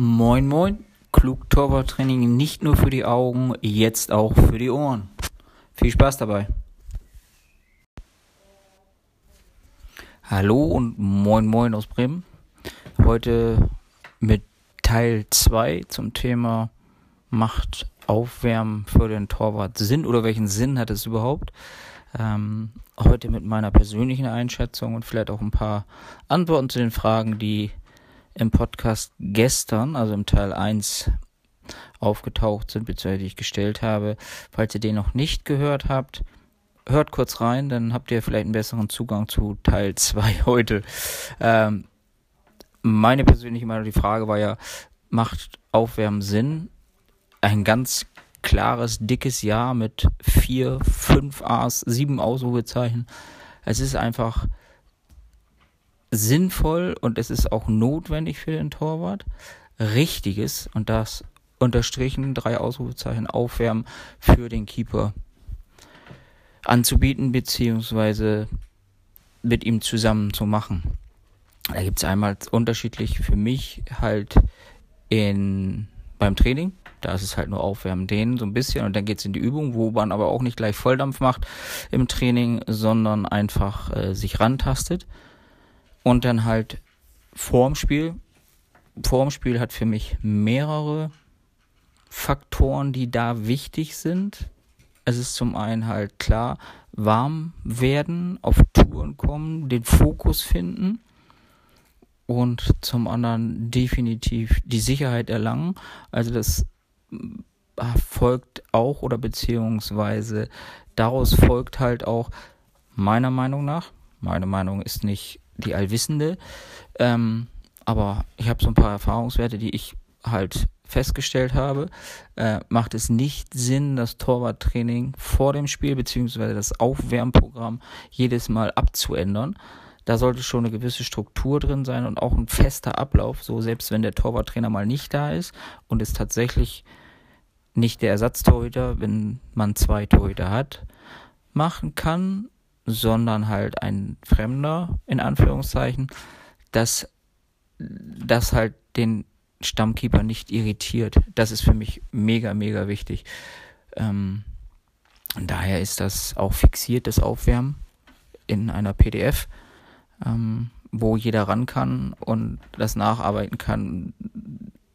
Moin Moin, klug Torwarttraining nicht nur für die Augen, jetzt auch für die Ohren. Viel Spaß dabei. Hallo und Moin Moin aus Bremen. Heute mit Teil 2 zum Thema Macht Aufwärmen für den Torwart Sinn oder welchen Sinn hat es überhaupt? Ähm, heute mit meiner persönlichen Einschätzung und vielleicht auch ein paar Antworten zu den Fragen, die im Podcast gestern, also im Teil 1, aufgetaucht sind, beziehungsweise die ich gestellt habe. Falls ihr den noch nicht gehört habt, hört kurz rein, dann habt ihr vielleicht einen besseren Zugang zu Teil 2 heute. Ähm, meine persönliche Meinung, die Frage war ja, macht Aufwärmen Sinn? Ein ganz klares, dickes Ja mit vier, fünf A's, sieben Ausrufezeichen. Es ist einfach sinnvoll und es ist auch notwendig für den Torwart, richtiges und das unterstrichen drei Ausrufezeichen aufwärmen für den Keeper anzubieten beziehungsweise mit ihm zusammen zu machen. Da gibt es einmal unterschiedlich für mich halt in beim Training. Da ist es halt nur Aufwärmen, dehnen so ein bisschen und dann geht's in die Übung, wo man aber auch nicht gleich Volldampf macht im Training, sondern einfach äh, sich rantastet. Und dann halt vorm Spiel. Vorm Spiel hat für mich mehrere Faktoren, die da wichtig sind. Es ist zum einen halt klar, warm werden, auf Touren kommen, den Fokus finden und zum anderen definitiv die Sicherheit erlangen. Also das äh, folgt auch oder beziehungsweise daraus folgt halt auch meiner Meinung nach, meine Meinung ist nicht die Allwissende. Ähm, aber ich habe so ein paar Erfahrungswerte, die ich halt festgestellt habe, äh, macht es nicht Sinn, das Torwarttraining vor dem Spiel beziehungsweise das Aufwärmprogramm jedes Mal abzuändern. Da sollte schon eine gewisse Struktur drin sein und auch ein fester Ablauf, so selbst wenn der Torwarttrainer mal nicht da ist und es tatsächlich nicht der Ersatztorhüter, wenn man zwei Torhüter hat, machen kann, sondern halt ein Fremder, in Anführungszeichen, dass das halt den Stammkeeper nicht irritiert. Das ist für mich mega, mega wichtig. Ähm, daher ist das auch fixiert, das Aufwärmen in einer PDF, ähm, wo jeder ran kann und das nacharbeiten kann,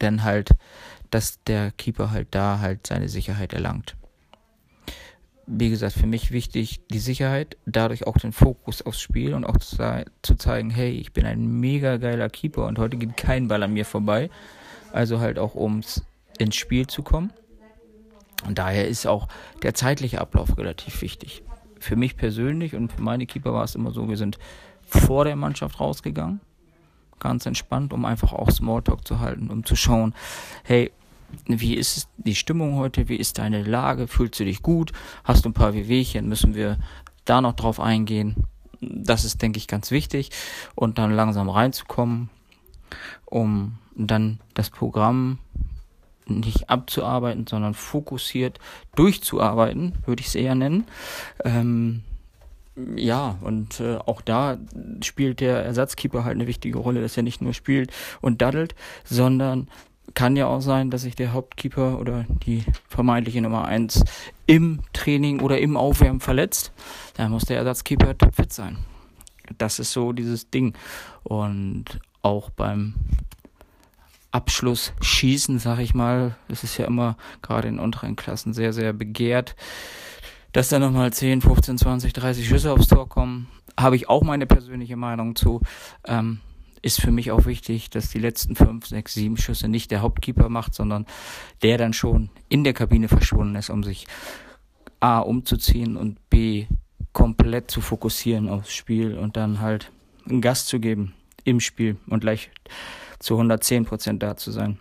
denn halt, dass der Keeper halt da halt seine Sicherheit erlangt wie gesagt, für mich wichtig die Sicherheit, dadurch auch den Fokus aufs Spiel und auch zu, zu, zeigen, hey, ich bin ein mega geiler Keeper und heute geht kein Ball an mir vorbei. Also halt auch ums ins Spiel zu kommen. Und daher ist auch der zeitliche Ablauf relativ wichtig. Für mich persönlich und für meine Keeper war es immer so, wir sind vor der Mannschaft rausgegangen, ganz entspannt, um einfach auch Smalltalk zu halten, um zu schauen, hey, wie ist die Stimmung heute? Wie ist deine Lage? Fühlst du dich gut? Hast du ein paar Wehwehchen? Müssen wir da noch drauf eingehen? Das ist, denke ich, ganz wichtig. Und dann langsam reinzukommen, um dann das Programm nicht abzuarbeiten, sondern fokussiert durchzuarbeiten, würde ich es eher nennen. Ähm, ja, und äh, auch da spielt der Ersatzkeeper halt eine wichtige Rolle, dass er nicht nur spielt und daddelt, sondern kann ja auch sein, dass sich der Hauptkeeper oder die vermeintliche Nummer 1 im Training oder im Aufwärmen verletzt. Da muss der Ersatzkeeper topfit sein. Das ist so dieses Ding. Und auch beim Abschluss schießen, sag ich mal, das ist ja immer gerade in unteren Klassen sehr, sehr begehrt, dass da nochmal 10, 15, 20, 30 Schüsse aufs Tor kommen. Habe ich auch meine persönliche Meinung zu. Ähm, ist für mich auch wichtig, dass die letzten fünf, sechs, sieben Schüsse nicht der Hauptkeeper macht, sondern der dann schon in der Kabine verschwunden ist, um sich A umzuziehen und B komplett zu fokussieren aufs Spiel und dann halt einen Gast zu geben im Spiel und gleich zu 110 Prozent da zu sein.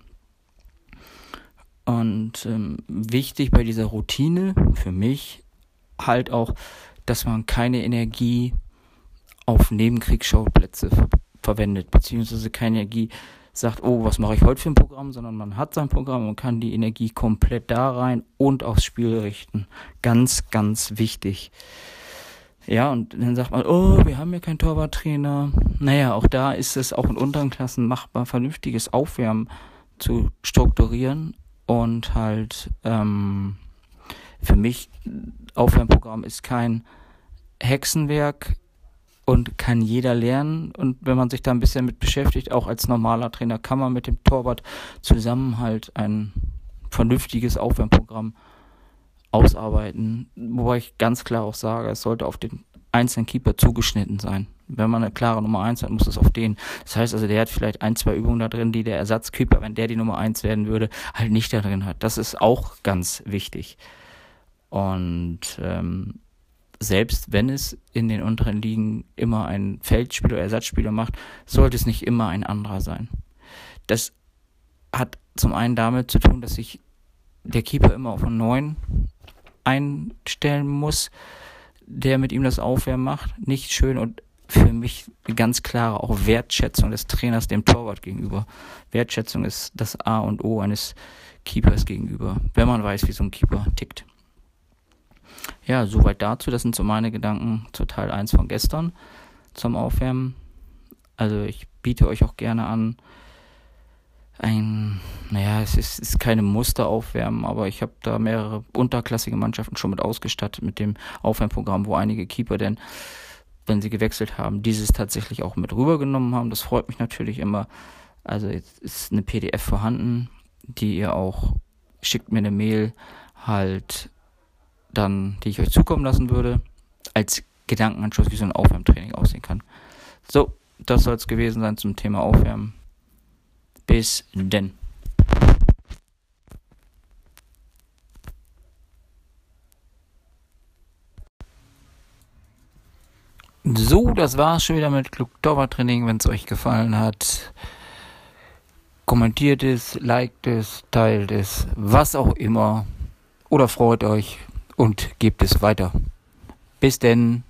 Und ähm, wichtig bei dieser Routine für mich halt auch, dass man keine Energie auf Nebenkriegsschauplätze ver verwendet, beziehungsweise keine Energie sagt, oh, was mache ich heute für ein Programm, sondern man hat sein Programm und kann die Energie komplett da rein und aufs Spiel richten. Ganz, ganz wichtig. Ja, und dann sagt man, oh, wir haben ja keinen Torwarttrainer. Naja, auch da ist es auch in unteren Klassen machbar, vernünftiges Aufwärmen zu strukturieren und halt ähm, für mich Aufwärmprogramm ist kein Hexenwerk und kann jeder lernen und wenn man sich da ein bisschen mit beschäftigt, auch als normaler Trainer kann man mit dem Torwart zusammen halt ein vernünftiges Aufwärmprogramm ausarbeiten, wobei ich ganz klar auch sage, es sollte auf den einzelnen Keeper zugeschnitten sein. Wenn man eine klare Nummer 1 hat, muss es auf den. Das heißt also, der hat vielleicht ein, zwei Übungen da drin, die der Ersatzkeeper, wenn der die Nummer 1 werden würde, halt nicht da drin hat. Das ist auch ganz wichtig. Und ähm, selbst wenn es in den unteren Ligen immer ein Feldspieler oder Ersatzspieler macht, sollte es nicht immer ein anderer sein. Das hat zum einen damit zu tun, dass sich der Keeper immer auf einen neuen einstellen muss, der mit ihm das Aufwärmen macht. Nicht schön und für mich eine ganz klare auch Wertschätzung des Trainers dem Torwart gegenüber. Wertschätzung ist das A und O eines Keepers gegenüber, wenn man weiß, wie so ein Keeper tickt. Ja, soweit dazu. Das sind so meine Gedanken zu Teil 1 von gestern zum Aufwärmen. Also ich biete euch auch gerne an, ein, naja, es ist, ist keine Musteraufwärmen, aber ich habe da mehrere unterklassige Mannschaften schon mit ausgestattet mit dem Aufwärmprogramm, wo einige Keeper denn wenn sie gewechselt haben, dieses tatsächlich auch mit rübergenommen haben. Das freut mich natürlich immer. Also jetzt ist eine PDF vorhanden, die ihr auch schickt mir eine Mail halt dann, die ich euch zukommen lassen würde, als Gedankenanschluss, wie so ein Aufwärmtraining aussehen kann. So, das soll es gewesen sein zum Thema Aufwärmen. Bis denn. So, das war's schon wieder mit Klugdauertraining. Wenn es euch gefallen hat, kommentiert es, liked es, teilt es, was auch immer. Oder freut euch und gebt es weiter. Bis denn.